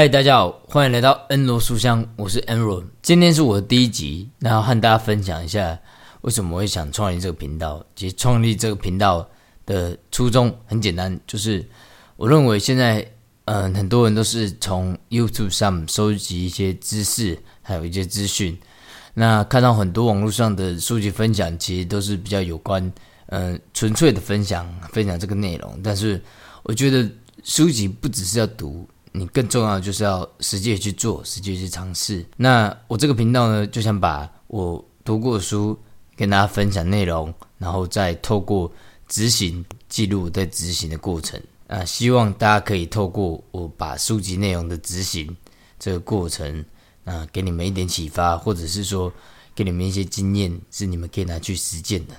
嗨，大家好，欢迎来到恩罗书香，我是恩罗。今天是我的第一集，然后和大家分享一下为什么我会想创立这个频道。其实创立这个频道的初衷很简单，就是我认为现在嗯、很多人都是从 YouTube 上收集一些知识，还有一些资讯。那看到很多网络上的书籍分享，其实都是比较有关嗯、纯粹的分享，分享这个内容。但是我觉得书籍不只是要读。你更重要的就是要实际去做，实际去尝试。那我这个频道呢，就想把我读过的书跟大家分享内容，然后再透过执行记录在执行的过程。啊，希望大家可以透过我把书籍内容的执行这个过程，啊，给你们一点启发，或者是说给你们一些经验，是你们可以拿去实践的。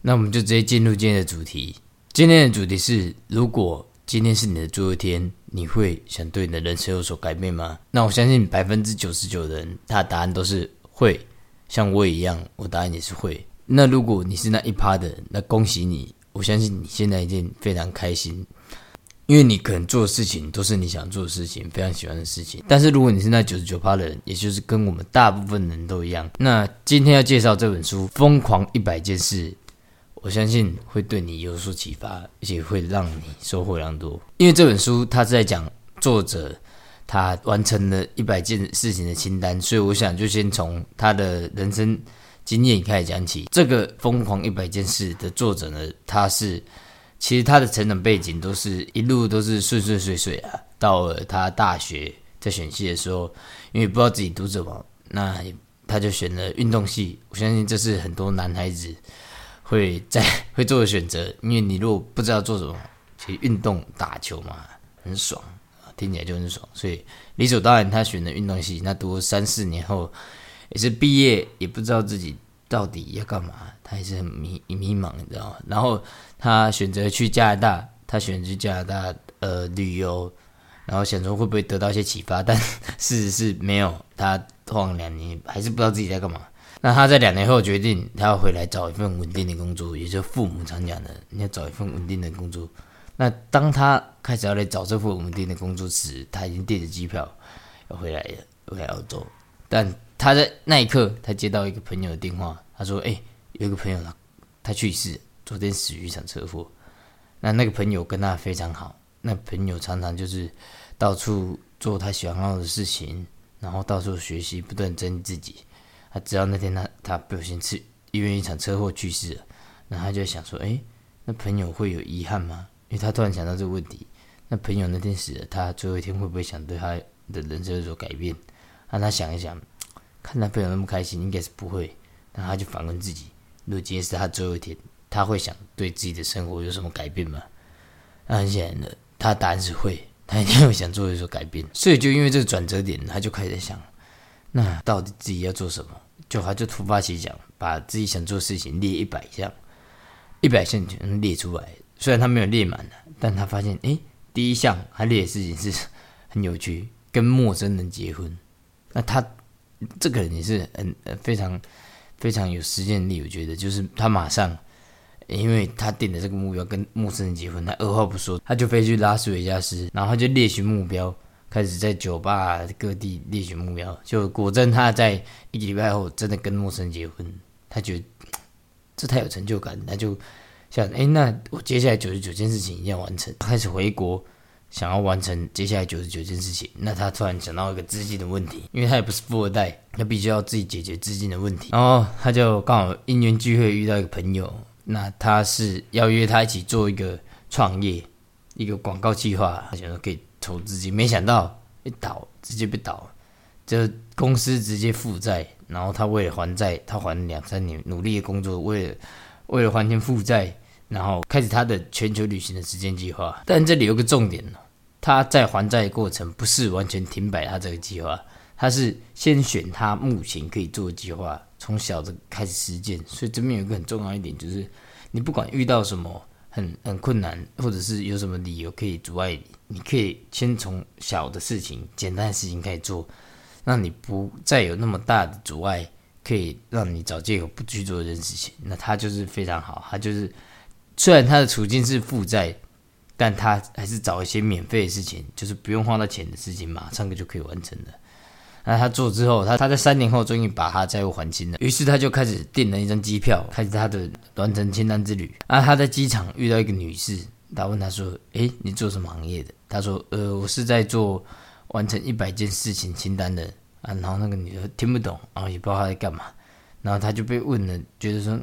那我们就直接进入今天的主题。今天的主题是如果。今天是你的最后一天，你会想对你的人生有所改变吗？那我相信百分之九十九的人，他的答案都是会，像我也一样，我答案也是会。那如果你是那一趴的人，那恭喜你，我相信你现在一定非常开心，因为你可能做的事情都是你想做的事情，非常喜欢的事情。但是如果你是那九十九趴的人，也就是跟我们大部分人都一样，那今天要介绍这本书《疯狂一百件事》。我相信会对你有所启发，而且会让你收获良多。因为这本书它是在讲作者他完成了一百件事情的清单，所以我想就先从他的人生经验开始讲起。这个疯狂一百件事的作者呢，他是其实他的成长背景都是一路都是顺顺遂遂啊。到了他大学在选系的时候，因为不知道自己读什么，那他就选了运动系。我相信这是很多男孩子。会在 会做的选择，因为你如果不知道做什么，其实运动打球嘛很爽，听起来就很爽，所以理所当然他选了运动系。那读三四年后，也是毕业，也不知道自己到底要干嘛，他也是很迷迷茫，你知道吗？然后他选择去加拿大，他选择去加拿大呃旅游，然后想说会不会得到一些启发，但 事实是没有，他晃两年还是不知道自己在干嘛。那他在两年后决定，他要回来找一份稳定的工作，也就是父母常讲的，你要找一份稳定的工作。那当他开始要来找这份稳定的工作时，他已经订着机票要回来了，回来澳洲。但他在那一刻，他接到一个朋友的电话，他说：“哎，有一个朋友他他去世，昨天死于一场车祸。”那那个朋友跟他非常好，那朋友常常就是到处做他喜欢要的事情，然后到处学习，不断增自己。他知道那天他他不小心是因为一场车祸去世了，那他就想说，哎，那朋友会有遗憾吗？因为他突然想到这个问题，那朋友那天死了，他最后一天会不会想对他的人生有所改变？让他想一想，看他朋友那么开心，应该是不会。那他就反问自己，如果今天是他最后一天，他会想对自己的生活有什么改变吗？那很显然的，他答案是会，他一定会想做有所改变。所以就因为这个转折点，他就开始想。那到底自己要做什么？就他就突发奇想，把自己想做的事情列一百项，一百项全列出来。虽然他没有列满了，但他发现，诶，第一项他列的事情是很有趣，跟陌生人结婚。那他这个人也是很非常非常有实践力，我觉得就是他马上，因为他定的这个目标跟陌生人结婚，他二话不说，他就飞去拉斯维加斯，然后他就列举目标。开始在酒吧各地列举目标，就果真他在一个礼拜后真的跟陌生人结婚，他觉得这太有成就感，他就想，哎，那我接下来九十九件事情一定要完成。开始回国，想要完成接下来九十九件事情，那他突然想到一个资金的问题，因为他也不是富二代，他必须要自己解决资金的问题。然后他就刚好因缘聚会遇到一个朋友，那他是要约他一起做一个创业，一个广告计划，他想说可以。投资金，没想到一倒，直接被倒，这公司直接负债，然后他为了还债，他还两三年，努力的工作，为了为了还清负债，然后开始他的全球旅行的时间计划。但这里有个重点，他在还债的过程不是完全停摆他这个计划，他是先选他目前可以做的计划，从小的开始实践。所以这边有一个很重要一点，就是你不管遇到什么。很很困难，或者是有什么理由可以阻碍你？你可以先从小的事情、简单的事情开始做，让你不再有那么大的阻碍，可以让你找借口不去做这件事情。那他就是非常好，他就是虽然他的处境是负债，但他还是找一些免费的事情，就是不用花到钱的事情，马上就可以完成的。那他做之后，他他在三年后终于把他债务还清了，于是他就开始订了一张机票，开始他的完成清单之旅。啊，他在机场遇到一个女士，他问他说：“诶，你做什么行业的？”他说：“呃，我是在做完成一百件事情清单的。”啊，然后那个女的听不懂，然后也不知道他在干嘛，然后他就被问了，觉得说有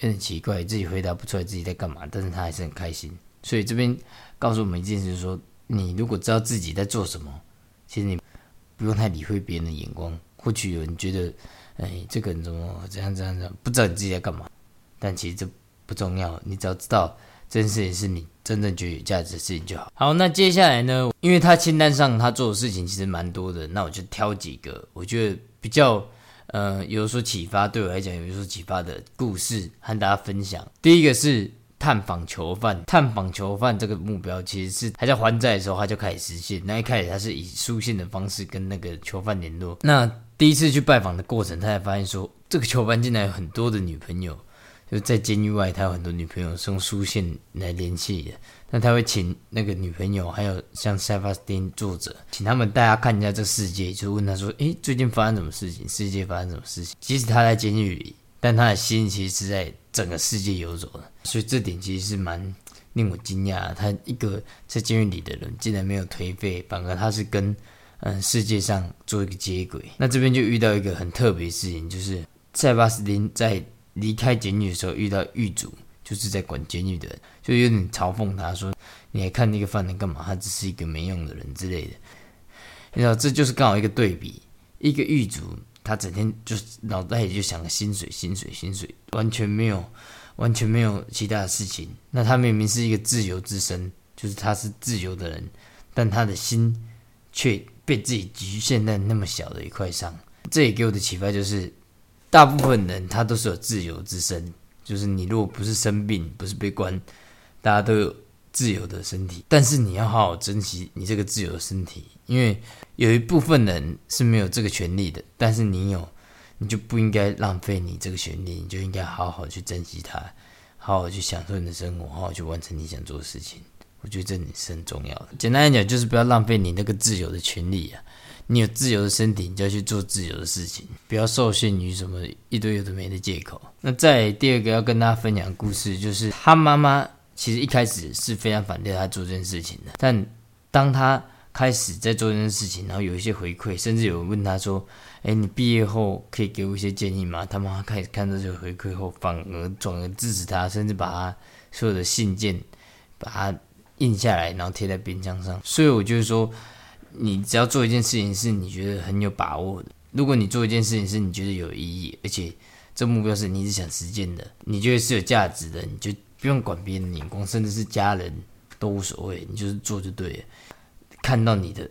点奇怪，自己回答不出来自己在干嘛，但是他还是很开心。所以这边告诉我们一件事，就是说你如果知道自己在做什么，其实你。不用太理会别人的眼光，或许有人觉得，哎，这个人怎么这样这样这样，不知道你自己在干嘛。但其实这不重要，你只要知道这件事情是你真正觉得有价值的事情就好。好，那接下来呢？因为他清单上他做的事情其实蛮多的，那我就挑几个我觉得比较呃有所启发，对我来讲有所启发的故事和大家分享。第一个是。探访囚犯，探访囚犯这个目标其实是还在还债的时候他就开始实现。那一开始他是以书信的方式跟那个囚犯联络。那第一次去拜访的过程，他才发现说，这个囚犯竟然有很多的女朋友，就在监狱外，他有很多女朋友是用书信来联系的。那他会请那个女朋友，还有像塞巴斯汀作者，请他们带他看一下这世界，就问他说：“诶，最近发生什么事情？世界发生什么事情？”即使他在监狱里，但他的心其实是在整个世界游走的。所以这点其实是蛮令我惊讶，他一个在监狱里的人，竟然没有颓废，反而他是跟嗯世界上做一个接轨。那这边就遇到一个很特别的事情，就是塞巴斯汀在离开监狱的时候遇到狱卒，就是在管监狱的人，就有点嘲讽他说：“你还看那个犯人干嘛？他只是一个没用的人之类的。”你知道，这就是刚好一个对比，一个狱卒他整天就脑袋里就想着薪水、薪水、薪水，完全没有。完全没有其他的事情。那他明明是一个自由之身，就是他是自由的人，但他的心却被自己局限在那么小的一块上。这也给我的启发就是，大部分人他都是有自由之身，就是你如果不是生病，不是被关，大家都有自由的身体。但是你要好好珍惜你这个自由的身体，因为有一部分人是没有这个权利的，但是你有。你就不应该浪费你这个权利，你就应该好好去珍惜它，好好去享受你的生活，好好去完成你想做的事情。我觉得这点是很重要的。简单来讲，就是不要浪费你那个自由的权利啊！你有自由的身体，你就要去做自由的事情，不要受限于什么一堆有的没的借口。那再第二个要跟大家分享的故事，就是他妈妈其实一开始是非常反对他做这件事情的，但当他开始在做这件事情，然后有一些回馈，甚至有人问他说：“哎，你毕业后可以给我一些建议吗？”他妈妈开始看到这个回馈后，反而转而支持他，甚至把他所有的信件把它印下来，然后贴在冰箱上。所以我就是说，你只要做一件事情是你觉得很有把握的，如果你做一件事情是你觉得有意义，而且这目标是你一直想实践的，你觉得是有价值的，你就不用管别人的眼光，甚至是家人都无所谓，你就是做就对了。看到你的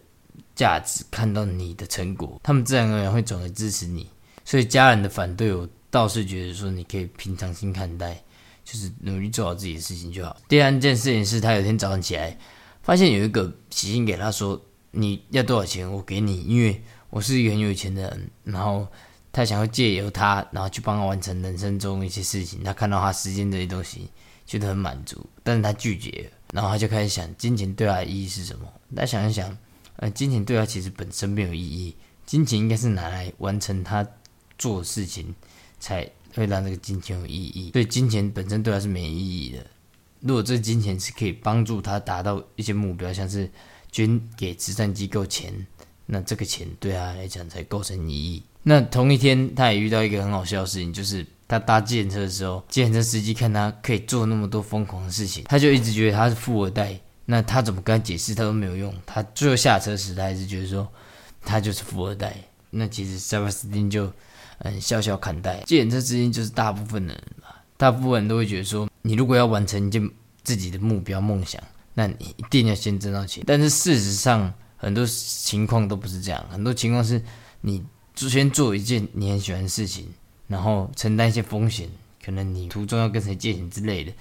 价值，看到你的成果，他们自然而然会转而支持你。所以家人的反对，我倒是觉得说你可以平常心看待，就是努力做好自己的事情就好。第三件事情是他有天早上起来，发现有一个写信给他说：“你要多少钱，我给你，因为我是一个很有钱的人。”然后他想要借由他，然后去帮他完成人生中一些事情。他看到他时间这些东西，觉得很满足，但是他拒绝。然后他就开始想，金钱对他的意义是什么？他想一想，呃，金钱对他其实本身没有意义，金钱应该是拿来完成他做事情，才会让这个金钱有意义。所以金钱本身对他是没意义的。如果这金钱是可以帮助他达到一些目标，像是捐给慈善机构钱，那这个钱对他来讲才构成意义。那同一天，他也遇到一个很好笑的事情，就是。他搭计程车的时候，计程车司机看他可以做那么多疯狂的事情，他就一直觉得他是富二代。那他怎么跟他解释，他都没有用。他最后下车时，他还是觉得说他就是富二代。那其实塞巴斯汀就嗯笑笑看待。计程车司机就是大部分的人吧，大部分人都会觉得说，你如果要完成一件自己的目标梦想，那你一定要先挣到钱。但是事实上，很多情况都不是这样，很多情况是你先做一件你很喜欢的事情。然后承担一些风险，可能你途中要跟谁借钱之类的，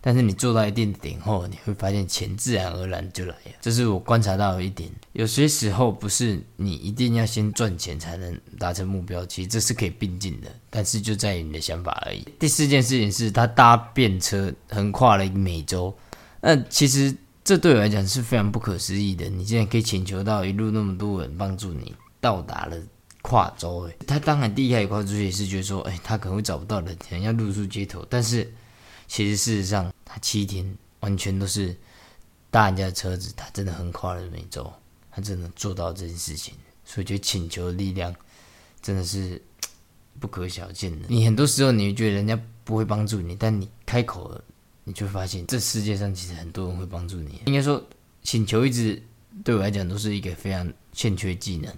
但是你做到一定点后，你会发现钱自然而然就来了。这是我观察到的一点。有些时候不是你一定要先赚钱才能达成目标，其实这是可以并进的，但是就在于你的想法而已。第四件事情是他搭便车横跨了一个美洲，那其实。这对我来讲是非常不可思议的。你竟然可以请求到一路那么多人帮助你到达了跨州，诶，他当然第一开始跨州也是觉得说，哎，他可能会找不到人，可能要露宿街头。但是其实事实上，他七天完全都是搭人家的车子，他真的横跨了美洲，他真的做到这件事情。所以，觉得请求的力量真的是不可小见的。你很多时候你会觉得人家不会帮助你，但你开口了，你就发现这世界上其实很多人会帮助你。应该说，请求一直对我来讲都是一个非常欠缺技能。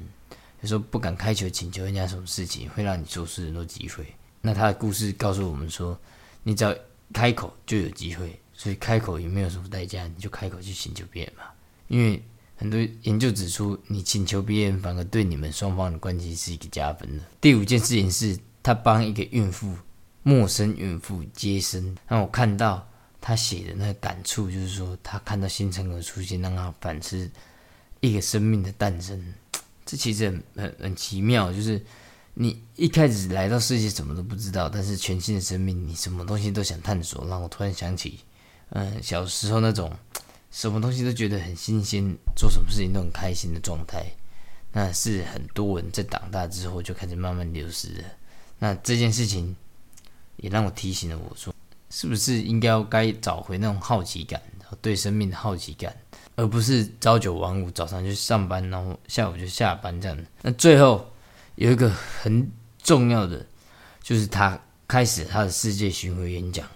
就说不敢开口请求人家什么事情，会让你错失很多机会。那他的故事告诉我们说，你只要开口就有机会，所以开口也没有什么代价，你就开口去请求别人嘛，因为。很多研究指出，你请求别人反而对你们双方的关系是一个加分的。第五件事情是，他帮一个孕妇，陌生孕妇接生，让我看到他写的那个感触，就是说他看到新生儿出现，让他反思一个生命的诞生。这其实很很很奇妙，就是你一开始来到世界什么都不知道，但是全新的生命，你什么东西都想探索，让我突然想起，嗯，小时候那种。什么东西都觉得很新鲜，做什么事情都很开心的状态，那是很多人在长大之后就开始慢慢流失的。那这件事情也让我提醒了我说，是不是应该要该找回那种好奇感，对生命的好奇感，而不是朝九晚五，早上就上班，然后下午就下班这样。那最后有一个很重要的，就是他开始他的世界巡回演讲，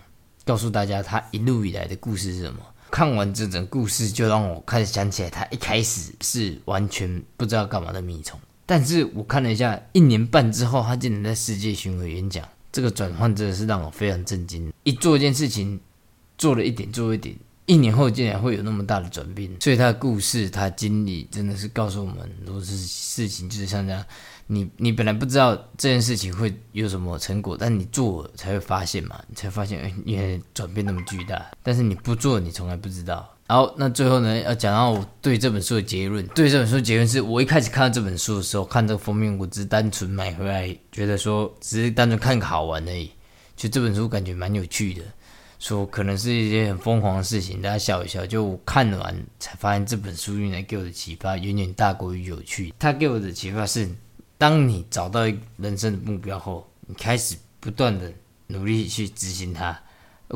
告诉大家他一路以来的故事是什么。看完这整故事，就让我开始想起来，他一开始是完全不知道干嘛的米虫。但是我看了一下，一年半之后，他竟然在世界巡回演讲，这个转换真的是让我非常震惊。一做一件事情，做了一点，做一点，一年后竟然会有那么大的转变。所以他的故事，他的经历，真的是告诉我们很多事事情，就是像这样。你你本来不知道这件事情会有什么成果，但你做了才会发现嘛，你才发现哎，原来转变那么巨大。但是你不做，你从来不知道。好，那最后呢，要讲到我对这本书的结论。对这本书结论是，我一开始看到这本书的时候，看这个封面，我只是单纯买回来，觉得说只是单纯看个好玩而已。就这本书感觉蛮有趣的，说可能是一些很疯狂的事情，大家笑一笑。就看完才发现，这本书原来给我的启发远远大过于有趣。它给我的启发是。当你找到人生的目标后，你开始不断的努力去执行它。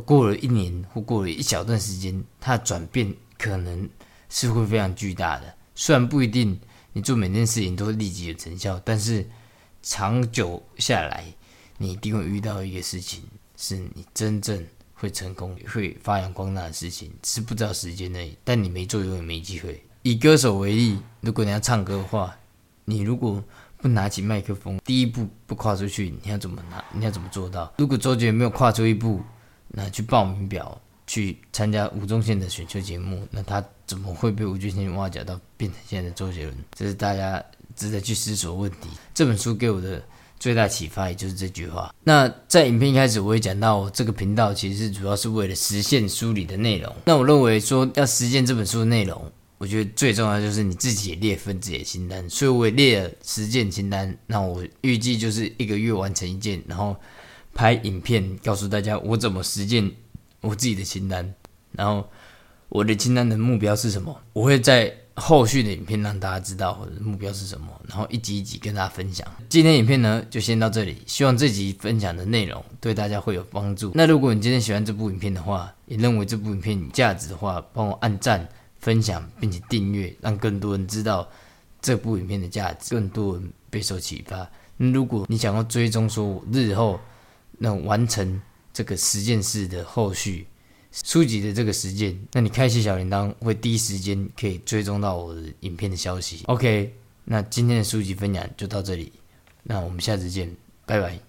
过了一年或过了一小段时间，它的转变可能是会非常巨大的。虽然不一定你做每件事情都会立即有成效，但是长久下来，你一定会遇到一个事情，是你真正会成功、会发扬光大的事情，是不知道时间内，但你没做，永远没机会。以歌手为例，如果你要唱歌的话，你如果不拿起麦克风，第一步不跨出去，你要怎么拿？你要怎么做到？如果周杰伦没有跨出一步，那去报名表，去参加吴宗宪的选秀节目，那他怎么会被吴宗宪挖角到变成现在的周杰伦？这是大家值得去思索的问题。这本书给我的最大启发，也就是这句话。那在影片一开始，我也讲到，这个频道其实主要是为了实现书里的内容。那我认为说，要实现这本书的内容。我觉得最重要就是你自己也列份自己的清单，所以我也列了实践清单。那我预计就是一个月完成一件，然后拍影片告诉大家我怎么实践我自己的清单。然后我的清单的目标是什么？我会在后续的影片让大家知道我的目标是什么，然后一集一集跟大家分享。今天影片呢就先到这里，希望这集分享的内容对大家会有帮助。那如果你今天喜欢这部影片的话，也认为这部影片有价值的话，帮我按赞。分享并且订阅，让更多人知道这部影片的价值，更多人备受启发。如果你想要追踪说我日后能完成这个十件事的后续书籍的这个时间，那你开启小铃铛会第一时间可以追踪到我的影片的消息。OK，那今天的书籍分享就到这里，那我们下次见，拜拜。